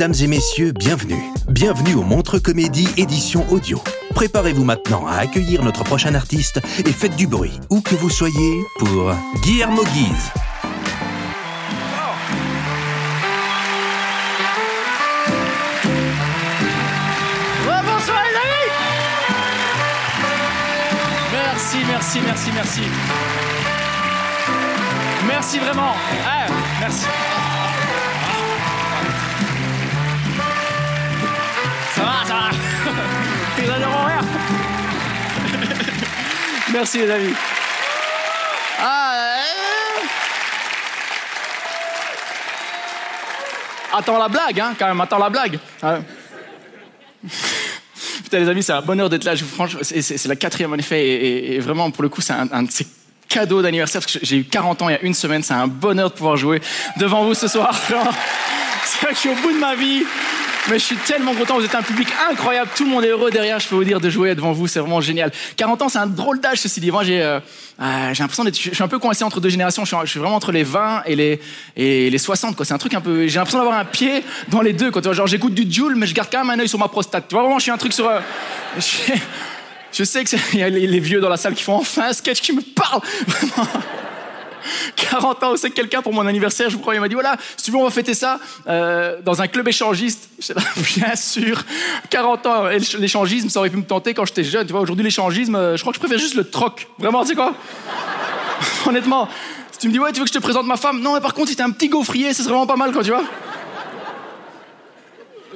Mesdames et messieurs, bienvenue. Bienvenue au Montre Comédie édition audio. Préparez-vous maintenant à accueillir notre prochain artiste et faites du bruit, où que vous soyez, pour Guillermo Guise. Merci, merci, merci, merci. Merci vraiment. Ah, merci. Merci les amis. Ah, euh. Attends la blague, hein, quand même, attends la blague. Ah. Putain, les amis, c'est un bonheur d'être là. Je, franchement, c'est, la quatrième en effet. Et, vraiment, pour le coup, c'est un, de ces cadeaux d'anniversaire parce que j'ai eu 40 ans il y a une semaine. C'est un bonheur de pouvoir jouer devant vous ce soir. C'est je suis au bout de ma vie. Mais je suis tellement content, vous êtes un public incroyable, tout le monde est heureux derrière, je peux vous dire, de jouer devant vous, c'est vraiment génial. 40 ans, c'est un drôle d'âge, ceci dit. Moi, j'ai euh, euh, l'impression d'être, je suis un peu coincé entre deux générations, je suis, vraiment entre les 20 et les, et les 60, quoi. C'est un truc un peu, j'ai l'impression d'avoir un pied dans les deux, quoi. Tu vois, genre, j'écoute du Joule, mais je garde quand même un œil sur ma prostate. Tu vois, vraiment, je suis un truc sur, euh, je, sais que y a les, les vieux dans la salle qui font enfin un sketch qui me parle. Vraiment. 40 ans, c'est quelqu'un pour mon anniversaire, je vous crois, il m'a dit voilà, si tu veux, on va fêter ça euh, dans un club échangiste. Là, bien sûr, 40 ans, l'échangisme, ça aurait pu me tenter quand j'étais jeune. Tu vois, aujourd'hui, l'échangisme, euh, je crois que je préfère juste le troc. Vraiment, c'est quoi? Honnêtement, si tu me dis ouais, tu veux que je te présente ma femme? Non, mais par contre, si t'es un petit gaufrier, ce serait vraiment pas mal, quoi, tu vois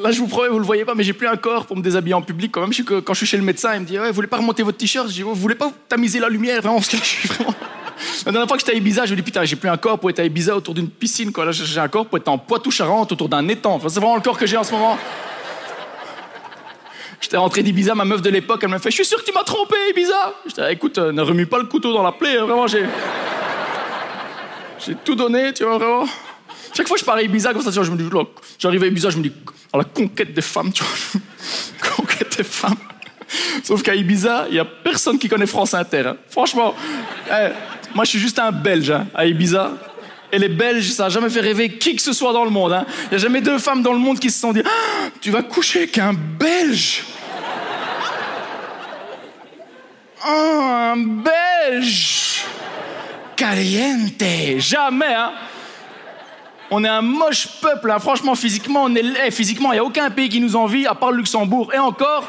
Là, je vous promets, vous le voyez pas, mais j'ai plus un corps pour me déshabiller en public. Quand même, je suis quand je suis chez le médecin, il me dit ouais, vous voulez pas remonter votre t-shirt? Je dis vous voulez pas tamiser la lumière? Vraiment, parce que je suis vraiment. La dernière fois que j'étais à Ibiza, je me dis putain, j'ai plus un corps pour être à Ibiza autour d'une piscine. Quoi. Là, j'ai un corps pour être en Poitou-Charentes autour d'un étang. C'est vraiment le corps que j'ai en ce moment. J'étais rentré d'Ibiza, ma meuf de l'époque, elle m'a fait Je suis sûr que tu m'as trompé, Ibiza. J'étais écoute, euh, ne remue pas le couteau dans la plaie. hein, Vraiment, j'ai. J'ai tout donné, tu vois, vraiment. Chaque fois que je pars à Ibiza, comme ça, je me dis, j'arrive à Ibiza, je me dis, à la conquête des femmes, tu vois. conquête des femmes. Sauf qu'à Ibiza, il y a personne qui connaît France Inter. hein. Franchement, eh, moi, je suis juste un Belge hein, à Ibiza. Et les Belges, ça n'a jamais fait rêver qui que ce soit dans le monde. hein. Il n'y a jamais deux femmes dans le monde qui se sont dit Ah, Tu vas coucher avec un Belge Ah, un Belge Caliente Jamais, on est un moche peuple, franchement, physiquement, on est. Physiquement, il n'y a aucun pays qui nous envie, à part le Luxembourg. Et encore,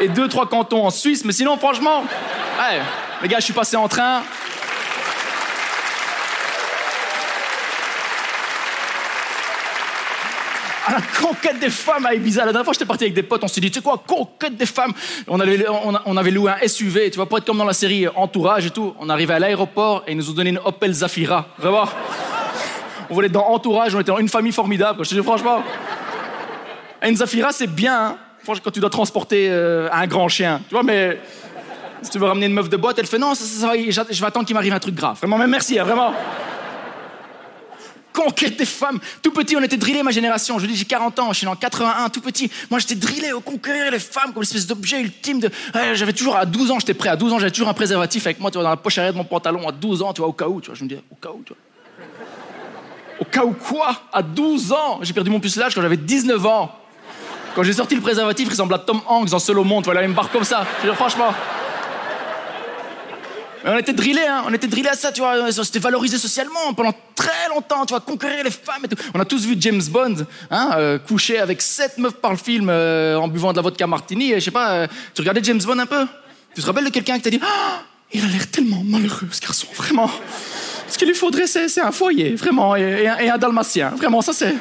et deux, trois cantons en Suisse. Mais sinon, franchement, ouais, les gars, je suis passé en train. à la conquête des femmes à Ibiza. La dernière fois, j'étais parti avec des potes, on s'est dit, tu sais quoi, conquête des femmes. On avait, loué un SUV, tu vois, pour être comme dans la série Entourage et tout. On arrivait à l'aéroport et ils nous ont donné une Opel Zafira. Vraiment. On voulait être dans Entourage, on était dans une famille formidable. Je te dis franchement. Une Zafira, c'est bien, hein. Quand tu dois transporter euh, un grand chien. Tu vois, mais si tu veux ramener une meuf de boîte, elle fait non, ça, ça, ça va, je vais attendre qu'il m'arrive un truc grave. Vraiment, mais merci, hein, vraiment. Conquête des femmes. Tout petit, on était drillés, ma génération. Je dis, j'ai 40 ans, je suis en 81, tout petit. Moi, j'étais drillé au conquérir les femmes comme une espèce d'objet ultime. De... J'avais toujours, à 12 ans, j'étais prêt. À 12 ans, j'avais toujours un préservatif avec moi, tu vois, dans la poche arrière de mon pantalon. À 12 ans, tu vois, au cas où, tu vois. Je me dis, au cas où, tu vois. Au cas où quoi? À 12 ans J'ai perdu mon pucelage quand j'avais 19 ans. Quand j'ai sorti le préservatif, il ressemble à Tom Hanks dans Solo Monde, voilà, une barre comme ça. Je franchement. Mais on était drillés, hein, on était drillés à ça, tu vois, c'était valorisé socialement pendant très longtemps, tu vois, conquérir les femmes et tout. On a tous vu James Bond, hein, euh, coucher avec sept meufs par le film euh, en buvant de la vodka martini, et je sais pas, euh, tu regardais James Bond un peu? Tu te rappelles de quelqu'un qui t'a dit Ah, il a l'air tellement malheureux, ce garçon, vraiment. Ce qu'il lui faudrait, c'est un foyer, vraiment, et, un, et un dalmatien, vraiment, ça c'est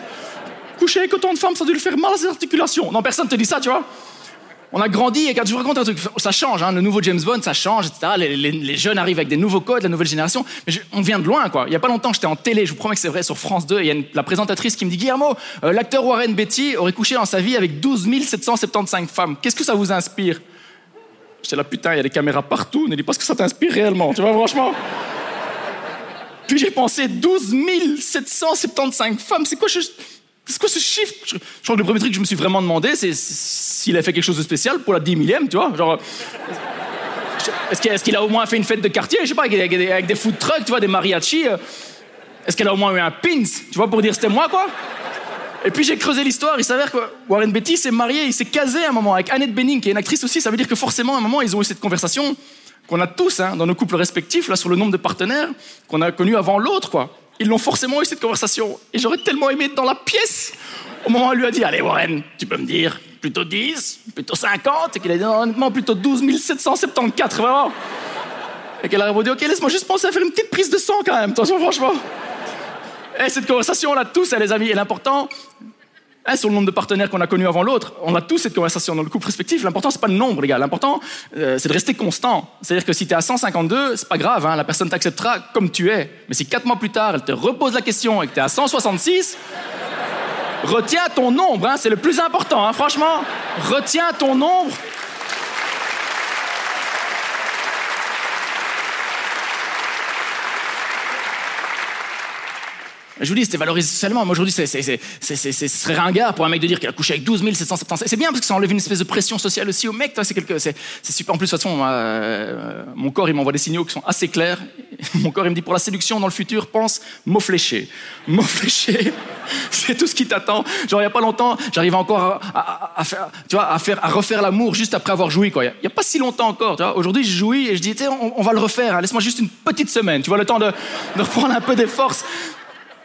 coucher avec autant de femmes, ça doit lui faire mal aux articulations. Non, personne te dit ça, tu vois. On a grandi et quand je vous raconte un truc, ça change, hein, le nouveau James Bond, ça change, etc. Les, jeunes arrivent avec des nouveaux codes, la nouvelle génération. Mais on vient de loin, quoi. Il y a pas longtemps, j'étais en télé, je vous promets que c'est vrai, sur France 2, et il y a la présentatrice qui me dit Guillermo, euh, l'acteur Warren Beatty aurait couché dans sa vie avec 12 775 femmes. Qu'est-ce que ça vous inspire? J'étais là, putain, il y a des caméras partout, ne dis pas ce que ça t'inspire réellement, tu vois, franchement. Puis j'ai pensé 12 775 femmes, c'est quoi je... C'est quoi ce chiffre je, crois que le premier truc que je me suis vraiment demandé, c'est s'il a fait quelque chose de spécial pour la 10 millième, tu vois. Genre. Est-ce qu'il a au moins fait une fête de quartier, je sais pas, avec des, food trucks, tu vois, des mariachis euh. Est-ce qu'elle a au moins eu un pins, tu vois, pour dire c'était moi, quoi? Et puis j'ai creusé l'histoire, il s'avère que Warren Beatty s'est marié, il s'est casé à un moment avec Annette Bening, qui est une actrice aussi, ça veut dire que forcément, à un moment, ils ont eu cette conversation qu'on a tous, hein, dans nos couples respectifs, là, sur le nombre de partenaires qu'on a connus avant l'autre, quoi ils l'ont forcément eu cette conversation. Et j'aurais tellement aimé être dans la pièce au moment où elle lui a dit Allez, Warren, tu peux me dire plutôt 10, plutôt 50, et qu'il a dit honnêtement plutôt 12 774, vraiment. Et qu'elle a répondu Ok, laisse-moi juste penser à faire une petite prise de sang quand même, attention, franchement. Et cette conversation-là, tous, les amis, et l'important, Hein, sur le nombre de partenaires qu'on a connus avant l'autre, on a tous cette conversation dans le couple respectif. L'important, c'est pas le nombre, les gars. L'important, euh, c'est de rester constant. C'est-à-dire que si tu es à 152, c'est pas grave, hein, la personne t'acceptera comme tu es. Mais si quatre mois plus tard, elle te repose la question et que tu es à 166, retiens ton nombre, hein, c'est le plus important, franchement. Retiens ton nombre Je vous dis, c'était valorisé socialement. Moi, aujourd'hui, ce serait ringard pour un mec de dire qu'il a couché avec 12 777. C'est bien parce que ça enlève une espèce de pression sociale aussi au mec. C'est quelque... super. En plus, de toute façon, euh, mon corps, il m'envoie des signaux qui sont assez clairs. Mon corps, il me dit pour la séduction dans le futur, pense mot fléché. Mot fléché, c'est tout ce qui t'attend. Genre, il n'y a pas longtemps, j'arrivais encore à, faire, tu vois, à, faire, à refaire l'amour juste après avoir joui. Il n'y a, pas si longtemps encore. Aujourd'hui, je jouis et je dis, on, on va le refaire. Laisse-moi juste une petite semaine. Tu vois, le temps de, de reprendre un peu des forces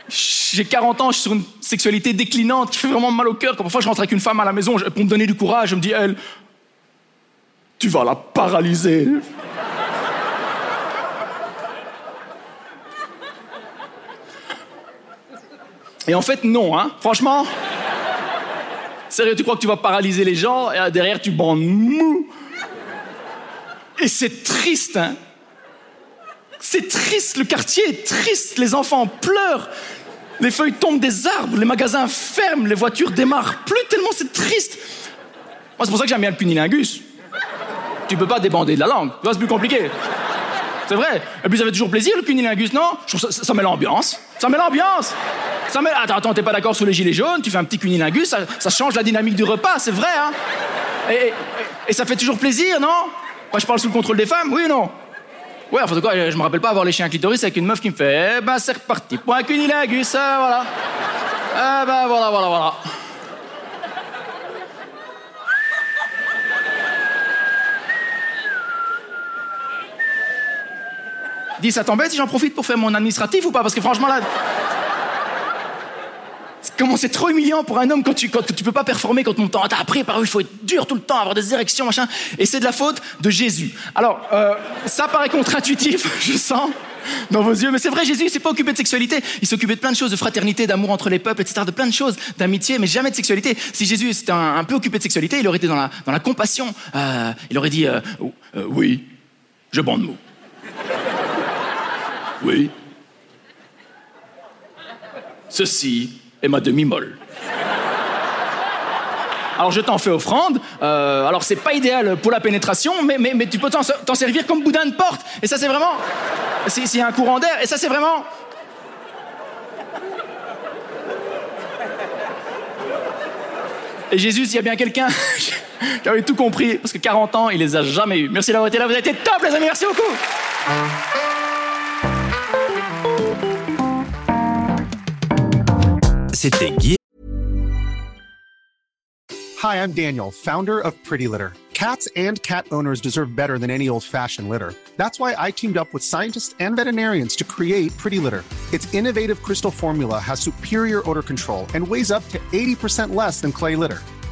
j'ai 40 ans, je suis sur une sexualité déclinante qui fait vraiment mal au cœur. Quand parfois je rentre avec une femme à la maison pour me donner du courage, je me dis, elle, tu vas la paralyser. Et en fait, non, hein. Franchement. Sérieux, tu crois que tu vas paralyser les gens et derrière tu bandes mou. Et c'est triste, hein. C'est triste, le quartier est triste, les enfants pleurent, les feuilles tombent des arbres, les magasins ferment, les voitures démarrent plus tellement c'est triste. Moi, c'est pour ça que j'aime bien le punilingus. Tu peux pas débander de la langue, c'est plus compliqué. C'est vrai. Et puis, ça fait toujours plaisir, le cunilingus, non? Ça, ça, met l'ambiance. Ça met l'ambiance. Met... Attends, attends, t'es pas d'accord sur les gilets jaunes? Tu fais un petit cunilingus, ça, ça change la dynamique du repas, c'est vrai, hein et, et, ça fait toujours plaisir, non? Moi, je parle sous le contrôle des femmes, oui ou non? Ouais, enfin, de quoi, je me rappelle pas avoir léché un clitoris avec une meuf qui me fait Eh ben, c'est reparti. Point cunilingus, hein, voilà. Eh ben, voilà, voilà, voilà. Dis, ça t'embête si j'en profite pour faire mon administratif ou pas? Parce que franchement, là. Comment c'est trop humiliant pour un homme quand tu, quand tu peux pas performer, quand ton temps t'a appris par il faut être dur tout le temps, avoir des érections, machin. Et c'est de la faute de Jésus. Alors, euh, ça paraît contre-intuitif, je sens dans vos yeux. Mais c'est vrai, Jésus, il s'est pas occupé de sexualité. Il s'occupait de plein de choses, de fraternité, d'amour entre les peuples, etc., de plein de choses, d'amitié, mais jamais de sexualité. Si Jésus s'était un, peu occupé de sexualité, il aurait été dans la, dans la compassion. Euh, il aurait dit, euh, oui, je bande mou. Oui. Ceci et ma demi-molle. Alors je t'en fais offrande. Euh, alors c'est pas idéal pour la pénétration, mais, mais, mais tu peux t'en servir comme boudin de porte. Et ça c'est vraiment... A un courant d'air, et ça c'est vraiment... Et Jésus, s'il y a bien quelqu'un qui avait tout compris, parce que 40 ans, il les a jamais eus. Merci d'avoir été là, vous avez été top les amis, merci beaucoup. C'était Guy Hi, I'm Daniel, founder of Pretty Litter. Cats and cat owners deserve better than any old-fashioned litter. That's why I teamed up with scientists and veterinarians to create Pretty Litter. Its innovative crystal formula has superior odor control and weighs up to 80% less than clay litter.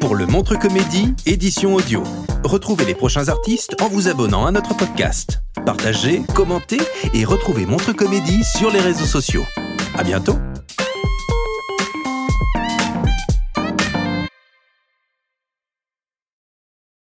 Pour le Montre Comédie, édition audio. Retrouvez les prochains artistes en vous abonnant à notre podcast. Partagez, commentez et retrouvez Montre Comédie sur les réseaux sociaux. À bientôt!